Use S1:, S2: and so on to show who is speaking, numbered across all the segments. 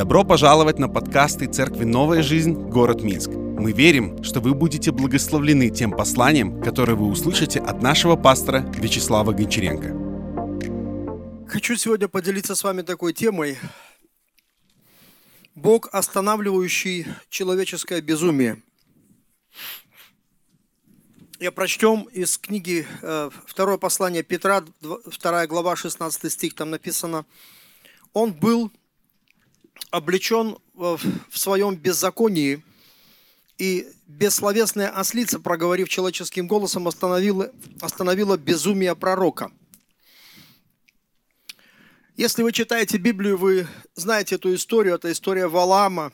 S1: Добро пожаловать на подкасты Церкви «Новая жизнь. Город Минск». Мы верим, что вы будете благословлены тем посланием, которое вы услышите от нашего пастора Вячеслава Гончаренко.
S2: Хочу сегодня поделиться с вами такой темой. Бог, останавливающий человеческое безумие. Я прочтем из книги э, второе послание Петра, 2 глава, 16 стих, там написано, «Он был облечен в своем беззаконии, и бессловесная ослица, проговорив человеческим голосом, остановила, остановила безумие пророка. Если вы читаете Библию, вы знаете эту историю. Это история Валаама,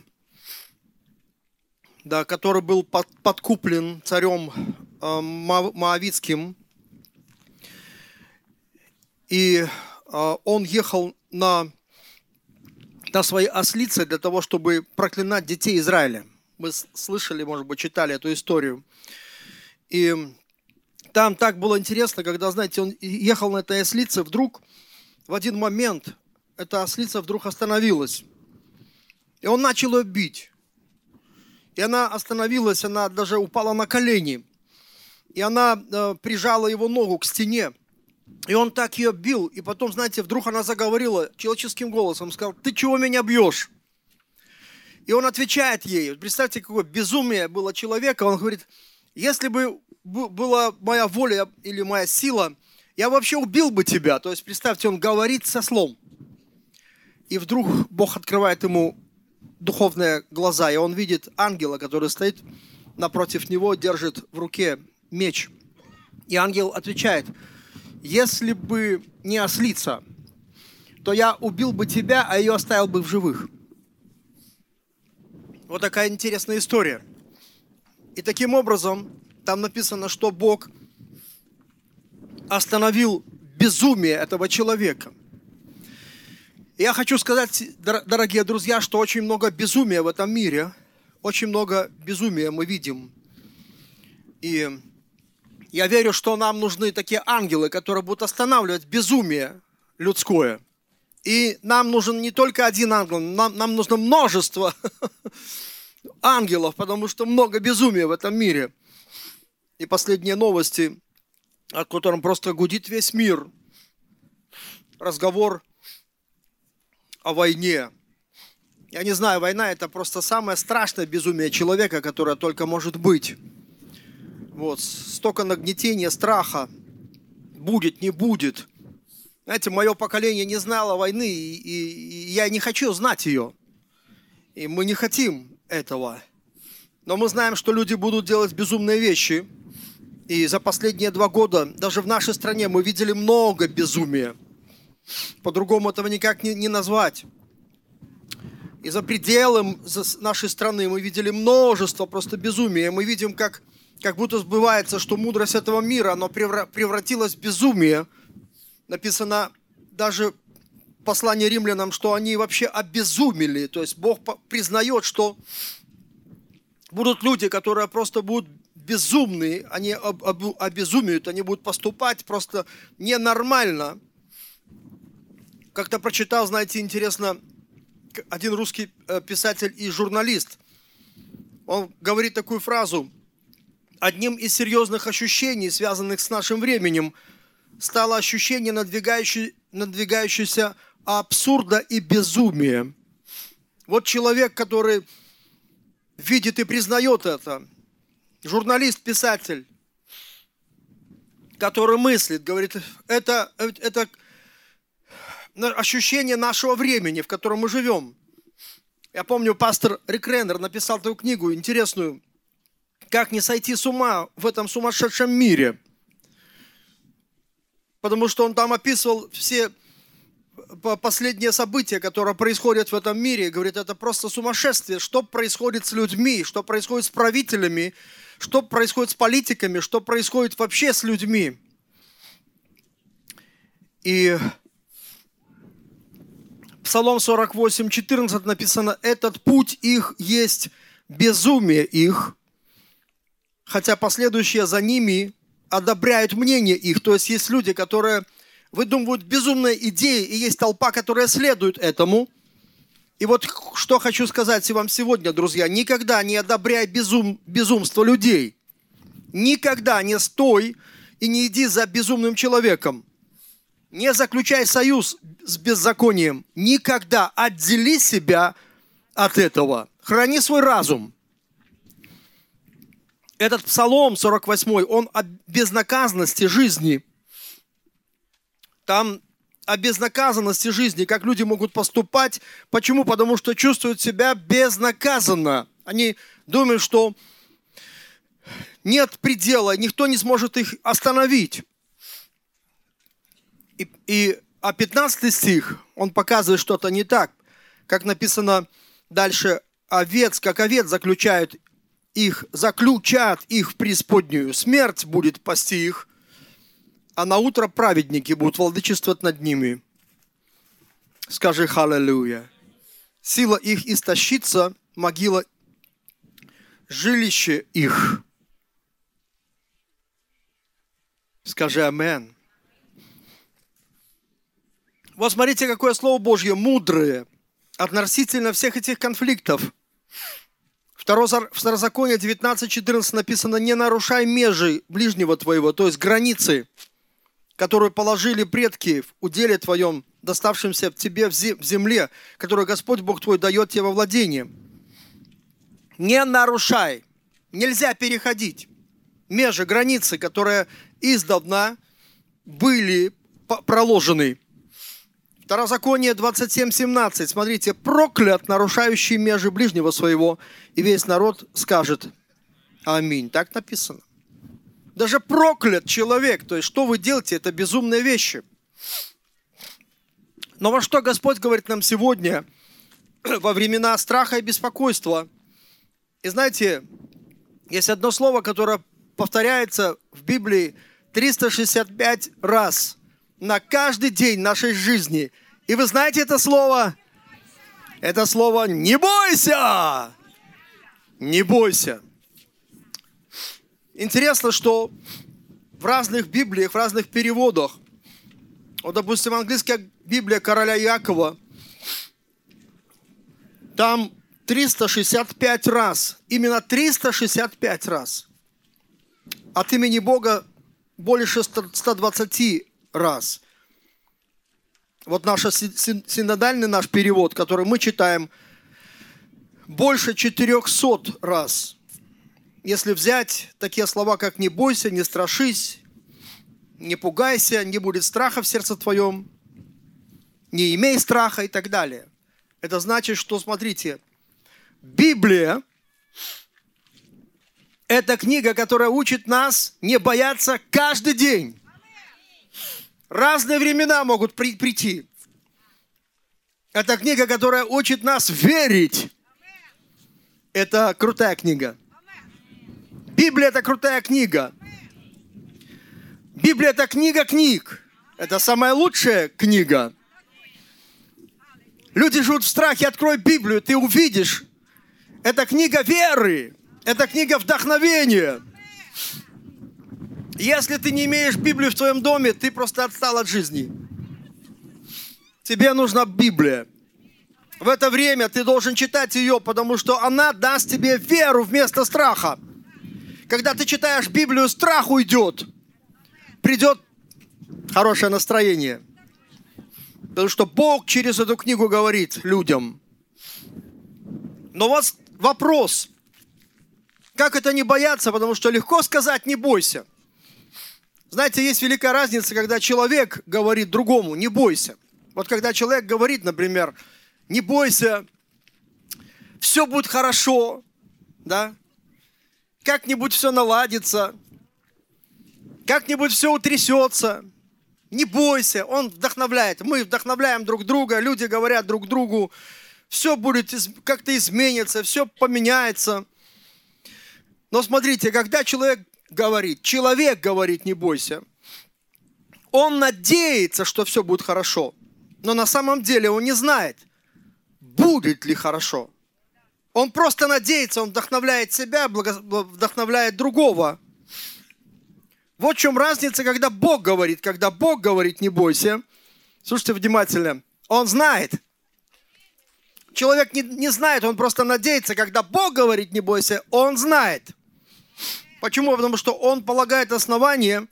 S2: да, который был под, подкуплен царем э, Моавицким. И э, он ехал на на своей ослице для того, чтобы проклинать детей Израиля. Мы слышали, может быть, читали эту историю. И там так было интересно, когда, знаете, он ехал на этой ослице, вдруг в один момент эта ослица вдруг остановилась. И он начал ее бить. И она остановилась, она даже упала на колени. И она э, прижала его ногу к стене. И он так ее бил, и потом, знаете, вдруг она заговорила человеческим голосом, сказал, ты чего меня бьешь? И он отвечает ей, представьте, какое безумие было человека, он говорит, если бы была моя воля или моя сила, я вообще убил бы тебя. То есть, представьте, он говорит со слом. И вдруг Бог открывает ему духовные глаза, и он видит ангела, который стоит напротив него, держит в руке меч. И ангел отвечает – если бы не ослица, то я убил бы тебя, а ее оставил бы в живых. Вот такая интересная история. И таким образом, там написано, что Бог остановил безумие этого человека. Я хочу сказать, дорогие друзья, что очень много безумия в этом мире. Очень много безумия мы видим. И я верю, что нам нужны такие ангелы, которые будут останавливать безумие людское. И нам нужен не только один ангел, нам, нам нужно множество ангелов, потому что много безумия в этом мире. И последние новости, от которых просто гудит весь мир. Разговор о войне. Я не знаю, война это просто самое страшное безумие человека, которое только может быть. Вот, столько нагнетения, страха. Будет, не будет. Знаете, мое поколение не знало войны, и, и, и я не хочу знать ее. И мы не хотим этого. Но мы знаем, что люди будут делать безумные вещи. И за последние два года, даже в нашей стране, мы видели много безумия. По-другому этого никак не, не назвать. И за пределом нашей страны мы видели множество просто безумия. Мы видим, как как будто сбывается, что мудрость этого мира, она превратилась в безумие. Написано даже послание римлянам, что они вообще обезумели. То есть Бог признает, что будут люди, которые просто будут безумные, они обезумеют, они будут поступать просто ненормально. Как-то прочитал, знаете, интересно, один русский э, писатель и журналист. Он говорит такую фразу – Одним из серьезных ощущений, связанных с нашим временем, стало ощущение надвигающей, надвигающейся абсурда и безумия. Вот человек, который видит и признает это, журналист, писатель, который мыслит, говорит, это, это ощущение нашего времени, в котором мы живем. Я помню, пастор Рик Реннер написал такую книгу интересную как не сойти с ума в этом сумасшедшем мире? Потому что он там описывал все последние события, которые происходят в этом мире. Говорит, это просто сумасшествие. Что происходит с людьми, что происходит с правителями, что происходит с политиками, что происходит вообще с людьми. И Псалом 48, 14 написано, этот путь их есть безумие их, хотя последующие за ними одобряют мнение их. То есть есть люди, которые выдумывают безумные идеи, и есть толпа, которая следует этому. И вот что хочу сказать вам сегодня, друзья. Никогда не одобряй безум, безумство людей. Никогда не стой и не иди за безумным человеком. Не заключай союз с беззаконием. Никогда отдели себя от этого. Храни свой разум. Этот псалом 48, он о безнаказанности жизни. Там о безнаказанности жизни, как люди могут поступать. Почему? Потому что чувствуют себя безнаказанно. Они думают, что нет предела, никто не сможет их остановить. И, и а 15 стих, он показывает что-то не так. Как написано дальше, овец, как овец заключают их, заключат их в преисподнюю. Смерть будет пасти их, а на утро праведники будут владычествовать над ними. Скажи «Халлелуя». Сила их истощится, могила жилище их. Скажи «Амен». Вот смотрите, какое Слово Божье мудрое относительно всех этих конфликтов. Второзаконие 19.14 написано, не нарушай межи ближнего твоего, то есть границы, которую положили предки в уделе твоем, доставшемся тебе в земле, которую Господь Бог твой дает тебе во владение. Не нарушай, нельзя переходить межи, границы, которые издавна были проложены. Второзаконие 27.17. Смотрите, проклят, нарушающий межи ближнего своего, и весь народ скажет Аминь. Так написано. Даже проклят человек. То есть, что вы делаете, это безумные вещи. Но во что Господь говорит нам сегодня, во времена страха и беспокойства? И знаете, есть одно слово, которое повторяется в Библии 365 раз на каждый день нашей жизни. И вы знаете это слово? Это слово «не бойся». Не бойся. Интересно, что в разных Библиях, в разных переводах, вот, допустим, английская Библия короля Якова, там 365 раз, именно 365 раз от имени Бога больше 120 раз. Вот наш синодальный наш перевод, который мы читаем, больше 400 раз. Если взять такие слова, как «не бойся», «не страшись», «не пугайся», «не будет страха в сердце твоем», «не имей страха» и так далее. Это значит, что, смотрите, Библия – это книга, которая учит нас не бояться каждый день. Разные времена могут при, прийти. Это книга, которая учит нас верить. Это крутая книга. Библия – это крутая книга. Библия – это книга книг. Это самая лучшая книга. Люди живут в страхе. Открой Библию, ты увидишь. Это книга веры. Это книга вдохновения. Если ты не имеешь Библию в твоем доме, ты просто отстал от жизни. Тебе нужна Библия. В это время ты должен читать ее, потому что она даст тебе веру вместо страха. Когда ты читаешь Библию, страх уйдет. Придет хорошее настроение. Потому что Бог через эту книгу говорит людям. Но вот вопрос. Как это не бояться? Потому что легко сказать «не бойся». Знаете, есть великая разница, когда человек говорит другому, не бойся. Вот когда человек говорит, например, не бойся, все будет хорошо, да, как-нибудь все наладится, как-нибудь все утрясется, не бойся, он вдохновляет. Мы вдохновляем друг друга, люди говорят друг другу, все будет как-то изменится, все поменяется. Но смотрите, когда человек говорит, человек говорит, не бойся, он надеется, что все будет хорошо. Но на самом деле он не знает, будет ли хорошо. Он просто надеется, он вдохновляет себя, вдохновляет другого. Вот в чем разница, когда Бог говорит. Когда Бог говорит, не бойся. Слушайте внимательно. Он знает. человек не, не знает, он просто надеется, когда Бог говорит «не бойся», он знает. Почему? Потому что он полагает основание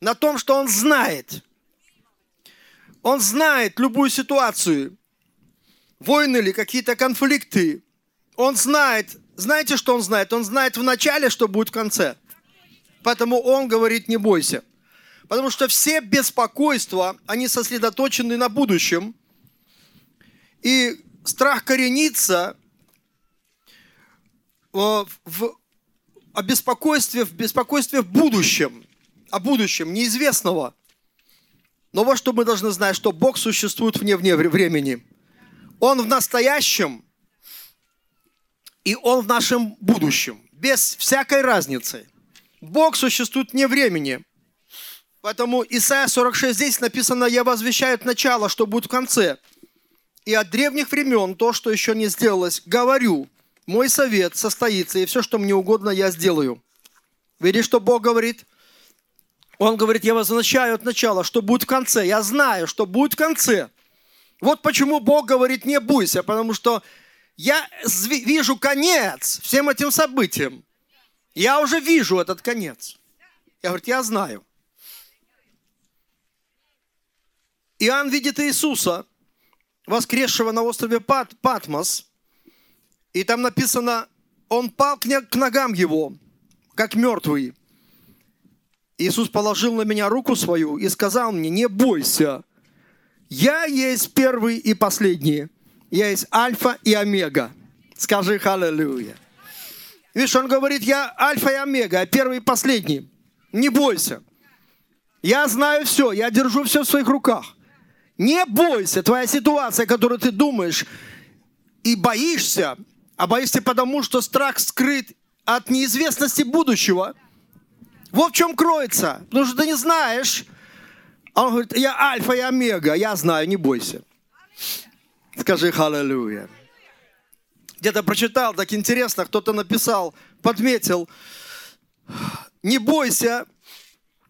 S2: на том, что он знает. Он знает любую ситуацию, войны или какие-то конфликты. Он знает, знаете, что он знает? Он знает в начале, что будет в конце. Поэтому он говорит, не бойся. Потому что все беспокойства, они сосредоточены на будущем. И страх коренится в, в о беспокойстве, в беспокойстве в будущем, о будущем неизвестного. Но вот что мы должны знать, что Бог существует вне, вне времени. Он в настоящем, и Он в нашем будущем, без всякой разницы. Бог существует вне времени. Поэтому Исайя 46 здесь написано, я возвещаю начало, что будет в конце. И от древних времен то, что еще не сделалось, говорю, мой совет состоится, и все, что мне угодно, я сделаю. Видишь, что Бог говорит? Он говорит, я возвращаю от начала, что будет в конце. Я знаю, что будет в конце. Вот почему Бог говорит, не бойся, потому что я вижу конец всем этим событиям. Я уже вижу этот конец. Я говорю, я знаю. Иоанн видит Иисуса, воскресшего на острове Пат, Патмос, и там написано, он пал к ногам его, как мертвый. Иисус положил на меня руку свою и сказал мне, не бойся, я есть первый и последний, я есть альфа и омега. Скажи халлелуя. Видишь, он говорит, я альфа и омега, первый и последний. Не бойся. Я знаю все, я держу все в своих руках. Не бойся, твоя ситуация, которую ты думаешь и боишься, а боишься потому, что страх скрыт от неизвестности будущего. Вот в чем кроется. Потому что ты не знаешь. А он говорит, я альфа и омега, я знаю, не бойся. Скажи халлелуя. Где-то прочитал, так интересно, кто-то написал, подметил, не бойся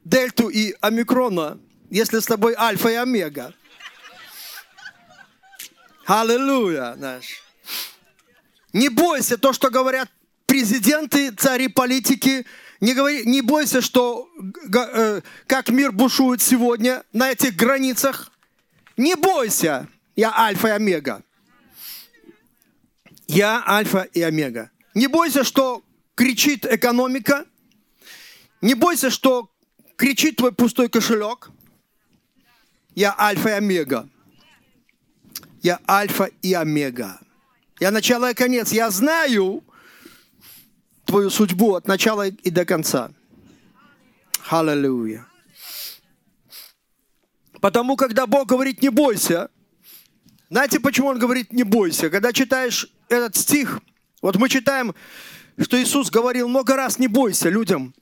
S2: дельту и омикрона, если с тобой альфа и омега. Аллилуйя, наш. Не бойся то, что говорят президенты, цари, политики. Не, говори, не бойся, что э, как мир бушует сегодня на этих границах. Не бойся. Я альфа и омега. Я альфа и омега. Не бойся, что кричит экономика. Не бойся, что кричит твой пустой кошелек. Я альфа и омега. Я альфа и омега. Я начало и конец. Я знаю твою судьбу от начала и до конца. Аллилуйя. Потому, когда Бог говорит «не бойся», знаете, почему Он говорит «не бойся»? Когда читаешь этот стих, вот мы читаем, что Иисус говорил много раз «не бойся» людям.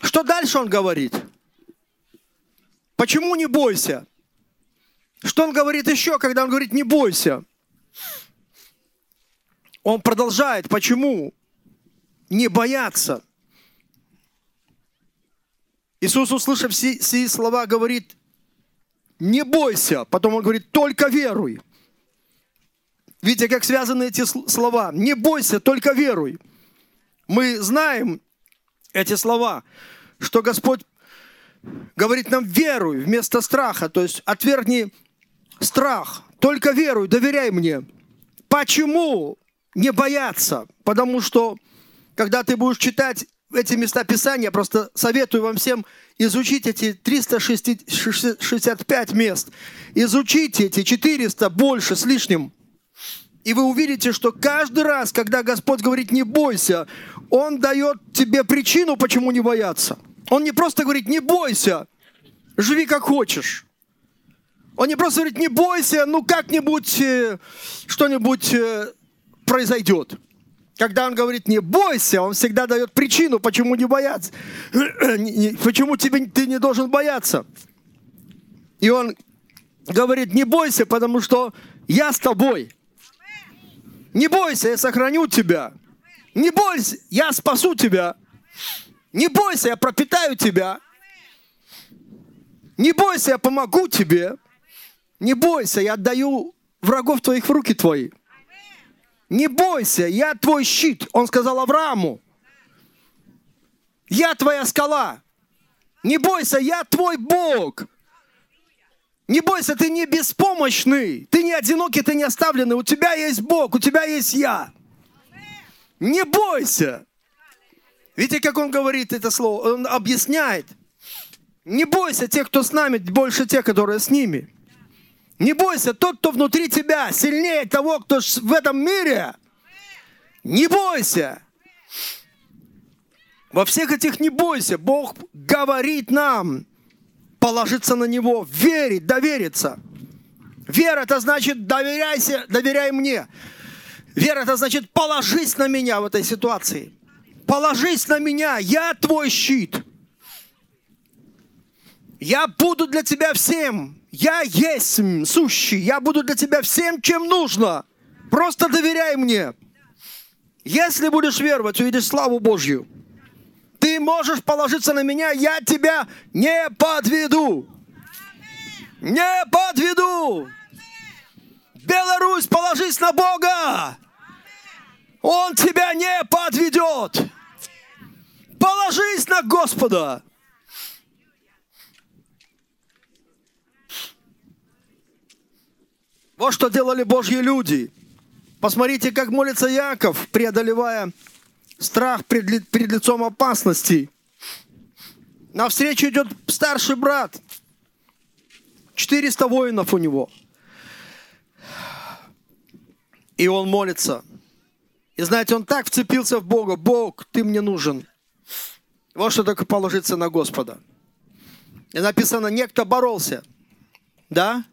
S2: Что дальше Он говорит? Почему не бойся? Что Он говорит еще, когда Он говорит «не бойся»? Он продолжает, почему не бояться. Иисус, услышав все, все слова, говорит, не бойся. Потом он говорит, только веруй. Видите, как связаны эти слова. Не бойся, только веруй. Мы знаем эти слова, что Господь говорит нам веруй вместо страха. То есть отвергни страх. Только веруй, доверяй мне. Почему? Не бояться, потому что когда ты будешь читать эти места Писания, просто советую вам всем изучить эти 365 мест. Изучите эти 400 больше с лишним. И вы увидите, что каждый раз, когда Господь говорит «не бойся», Он дает тебе причину, почему не бояться. Он не просто говорит «не бойся», живи как хочешь. Он не просто говорит «не бойся», ну как-нибудь, э, что-нибудь э, произойдет. Когда он говорит, не бойся, он всегда дает причину, почему не бояться. Почему тебе, ты не должен бояться. И он говорит, не бойся, потому что я с тобой. Не бойся, я сохраню тебя. Не бойся, я спасу тебя. Не бойся, я пропитаю тебя. Не бойся, я помогу тебе. Не бойся, я отдаю врагов твоих в руки твои. Не бойся, я твой щит. Он сказал Аврааму. Я твоя скала. Не бойся, я твой Бог. Не бойся, ты не беспомощный, ты не одинокий, ты не оставленный. У тебя есть Бог, у тебя есть я. Не бойся. Видите, как он говорит это слово? Он объясняет. Не бойся тех, кто с нами, больше тех, которые с ними. Не бойся, тот, кто внутри тебя, сильнее того, кто в этом мире. Не бойся. Во всех этих не бойся. Бог говорит нам положиться на Него, верить, довериться. Вера – это значит доверяйся, доверяй мне. Вера – это значит положись на меня в этой ситуации. Положись на меня, я твой щит. Я буду для тебя всем. Я есть сущий. Я буду для тебя всем, чем нужно. Просто доверяй мне. Если будешь веровать, увидишь славу Божью. Ты можешь положиться на меня, я тебя не подведу. Не подведу. Беларусь, положись на Бога. Он тебя не подведет. Положись на Господа. Вот что делали Божьи люди. Посмотрите, как молится Яков, преодолевая страх перед, перед лицом опасности. Навстречу идет старший брат. 400 воинов у него. И он молится. И знаете, он так вцепился в Бога. Бог, ты мне нужен. Вот что такое положиться на Господа. И написано, некто боролся. Да?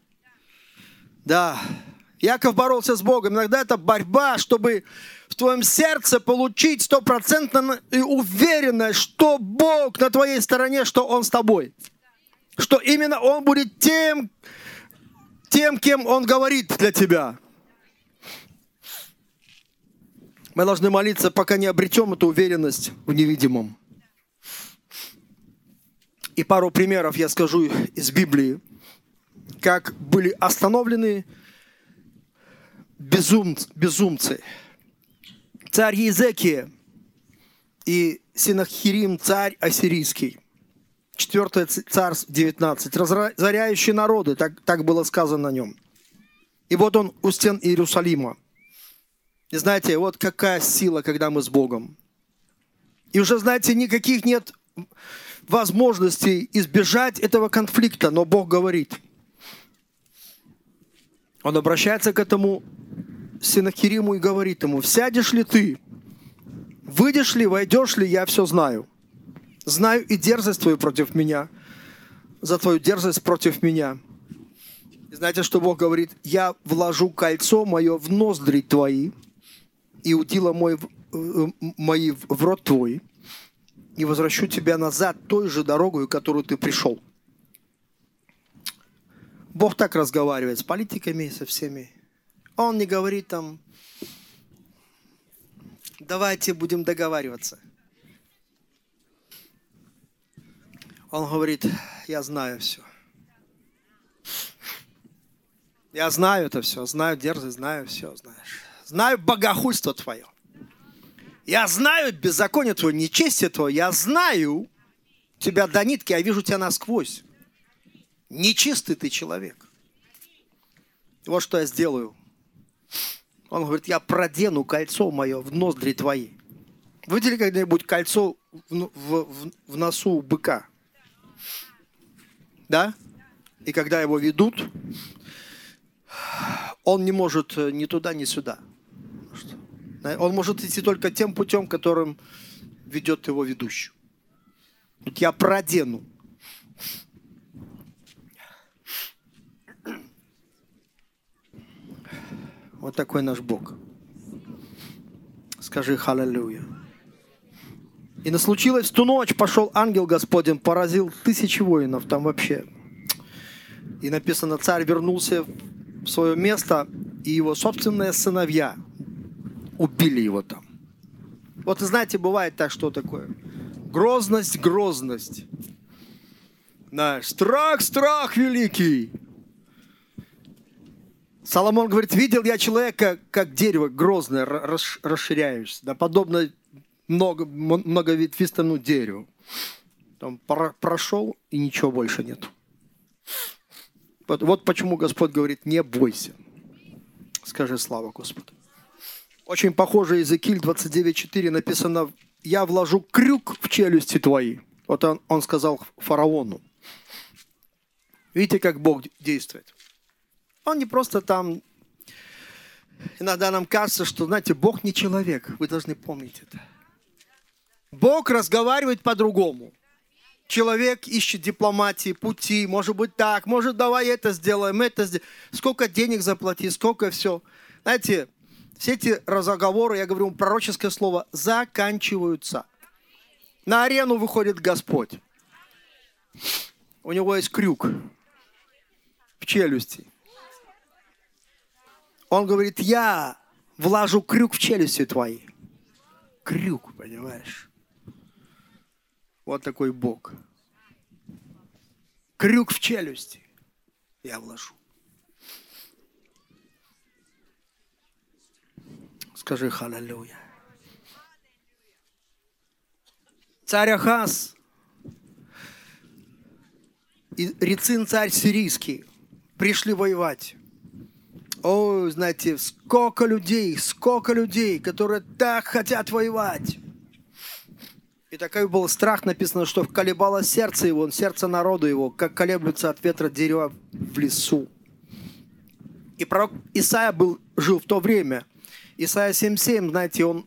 S2: Да. Яков боролся с Богом. Иногда это борьба, чтобы в твоем сердце получить стопроцентно уверенность, что Бог на твоей стороне, что Он с тобой. Что именно Он будет тем, тем, кем Он говорит для тебя. Мы должны молиться, пока не обретем эту уверенность в невидимом. И пару примеров я скажу из Библии, как были остановлены безумцы. Царь Езекия и Синахирим, царь ассирийский. Четвертое царство 19. Разоряющие народы, так, так было сказано о нем. И вот он у стен Иерусалима. И знаете, вот какая сила, когда мы с Богом. И уже, знаете, никаких нет возможностей избежать этого конфликта, но Бог говорит. Он обращается к этому Синахириму и говорит ему, сядешь ли ты, выйдешь ли, войдешь ли, я все знаю. Знаю и дерзость твою против меня, за твою дерзость против меня. И знаете, что Бог говорит? Я вложу кольцо мое в ноздри твои, и удила мой, э, мои в рот твой, и возвращу тебя назад той же дорогой, которую ты пришел. Бог так разговаривает с политиками, со всеми. Он не говорит там, давайте будем договариваться. Он говорит, я знаю все. Я знаю это все, знаю дерзость, знаю все, знаешь. Знаю богохульство твое. Я знаю беззаконие твое, нечестие твое. Я знаю тебя до нитки, я вижу тебя насквозь. Нечистый ты человек. Вот что я сделаю. Он говорит, я продену кольцо мое в ноздри твои. Видели когда-нибудь кольцо в, в, в носу у быка? Да? И когда его ведут, он не может э, ни туда, ни сюда. Он может идти только тем путем, которым ведет его ведущий. Я продену. Вот такой наш Бог. Скажи халалюя. И случилось в ту ночь, пошел ангел Господень, поразил тысячи воинов там вообще. И написано, царь вернулся в свое место, и его собственные сыновья убили его там. Вот, знаете, бывает так, что такое. Грозность, грозность. Знаешь, страх, страх великий. Соломон говорит, видел я человека, как дерево грозное, расширяющееся, да, подобно много, многоветвистому дереву. Там прошел, и ничего больше нет. Вот почему Господь говорит, не бойся. Скажи слава Господу. Очень похоже Иезекииль 29.4 написано, я вложу крюк в челюсти твои. Вот он, он сказал фараону. Видите, как Бог действует? Он не просто там... Иногда нам кажется, что, знаете, Бог не человек. Вы должны помнить это. Бог разговаривает по-другому. Человек ищет дипломатии, пути, может быть так, может давай это сделаем, это сделаем. Сколько денег заплати, сколько все. Знаете, все эти разговоры, я говорю, пророческое слово, заканчиваются. На арену выходит Господь. У него есть крюк в челюсти. Он говорит, я влажу крюк в челюсти твои. Крюк, понимаешь? Вот такой Бог. Крюк в челюсти я вложу. Скажи халалюя. Царь Ахаз и Рецин царь сирийский пришли воевать. О, знаете, сколько людей, сколько людей, которые так хотят воевать. И такой был страх, написано, что колебало сердце его, сердце народу его, как колеблется от ветра дерева в лесу. И пророк Исаия был, жил в то время. Исаия 7.7, знаете, он,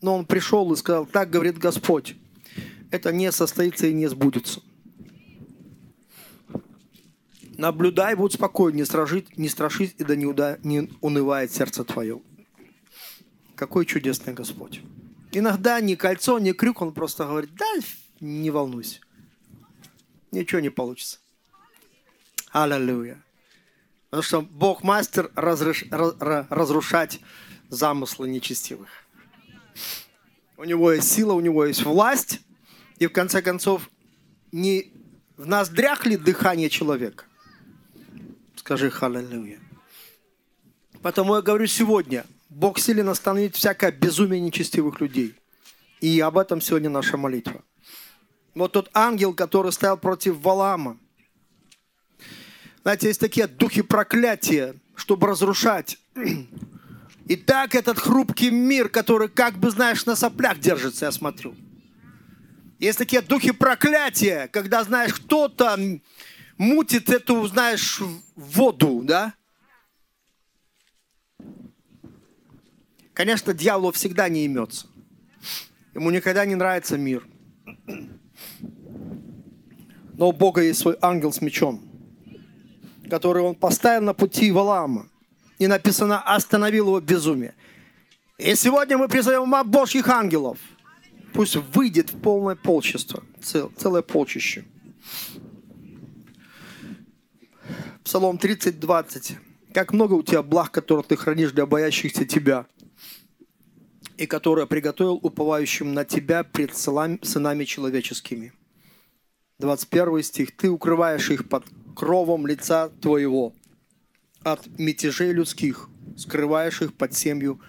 S2: но он пришел и сказал, так говорит Господь, это не состоится и не сбудется. Наблюдай, будь спокоен, не, стражить, не страшись, и да не, уда, не унывает сердце твое. Какой чудесный Господь. Иногда ни кольцо, ни крюк, он просто говорит, да, не волнуйся. Ничего не получится. Аллилуйя. Потому что Бог мастер разреш... разрушать замыслы нечестивых. У него есть сила, у него есть власть. И в конце концов, не в ноздрях ли дыхание человека? Скажи халилюя. Потому я говорю сегодня – Бог силен остановить всякое безумие нечестивых людей. И об этом сегодня наша молитва. Вот тот ангел, который стоял против Валама. Знаете, есть такие духи проклятия, чтобы разрушать. И так этот хрупкий мир, который как бы, знаешь, на соплях держится, я смотрю. Есть такие духи проклятия, когда, знаешь, кто-то мутит эту, знаешь, воду, да? Конечно, дьяволу всегда не имется. Ему никогда не нравится мир. Но у Бога есть свой ангел с мечом, который он поставил на пути Валаама. И написано, остановил его безумие. И сегодня мы призовем Божьих ангелов. Пусть выйдет в полное полчество, цел, целое полчище. Псалом 30, 20. Как много у тебя благ, которые ты хранишь для боящихся тебя – и которое приготовил уповающим на Тебя пред сынами человеческими. 21 стих. Ты укрываешь их под кровом лица Твоего от мятежей людских, скрываешь их под семью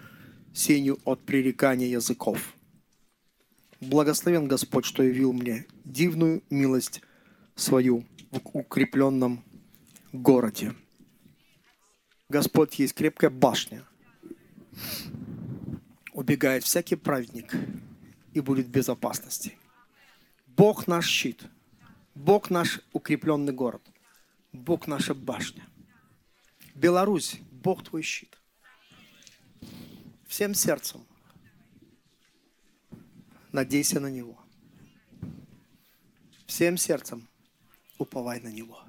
S2: сенью от пререкания языков. Благословен Господь, что явил мне дивную милость свою в укрепленном городе. Господь есть крепкая башня, убегает всякий праведник и будет в безопасности. Бог наш щит. Бог наш укрепленный город. Бог наша башня. Беларусь, Бог твой щит. Всем сердцем надейся на Него. Всем сердцем уповай на Него.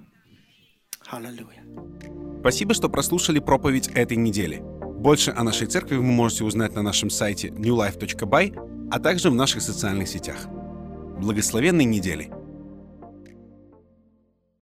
S1: Спасибо, что прослушали проповедь этой недели. Больше о нашей церкви вы можете узнать на нашем сайте newlife.by, а также в наших социальных сетях. Благословенной недели!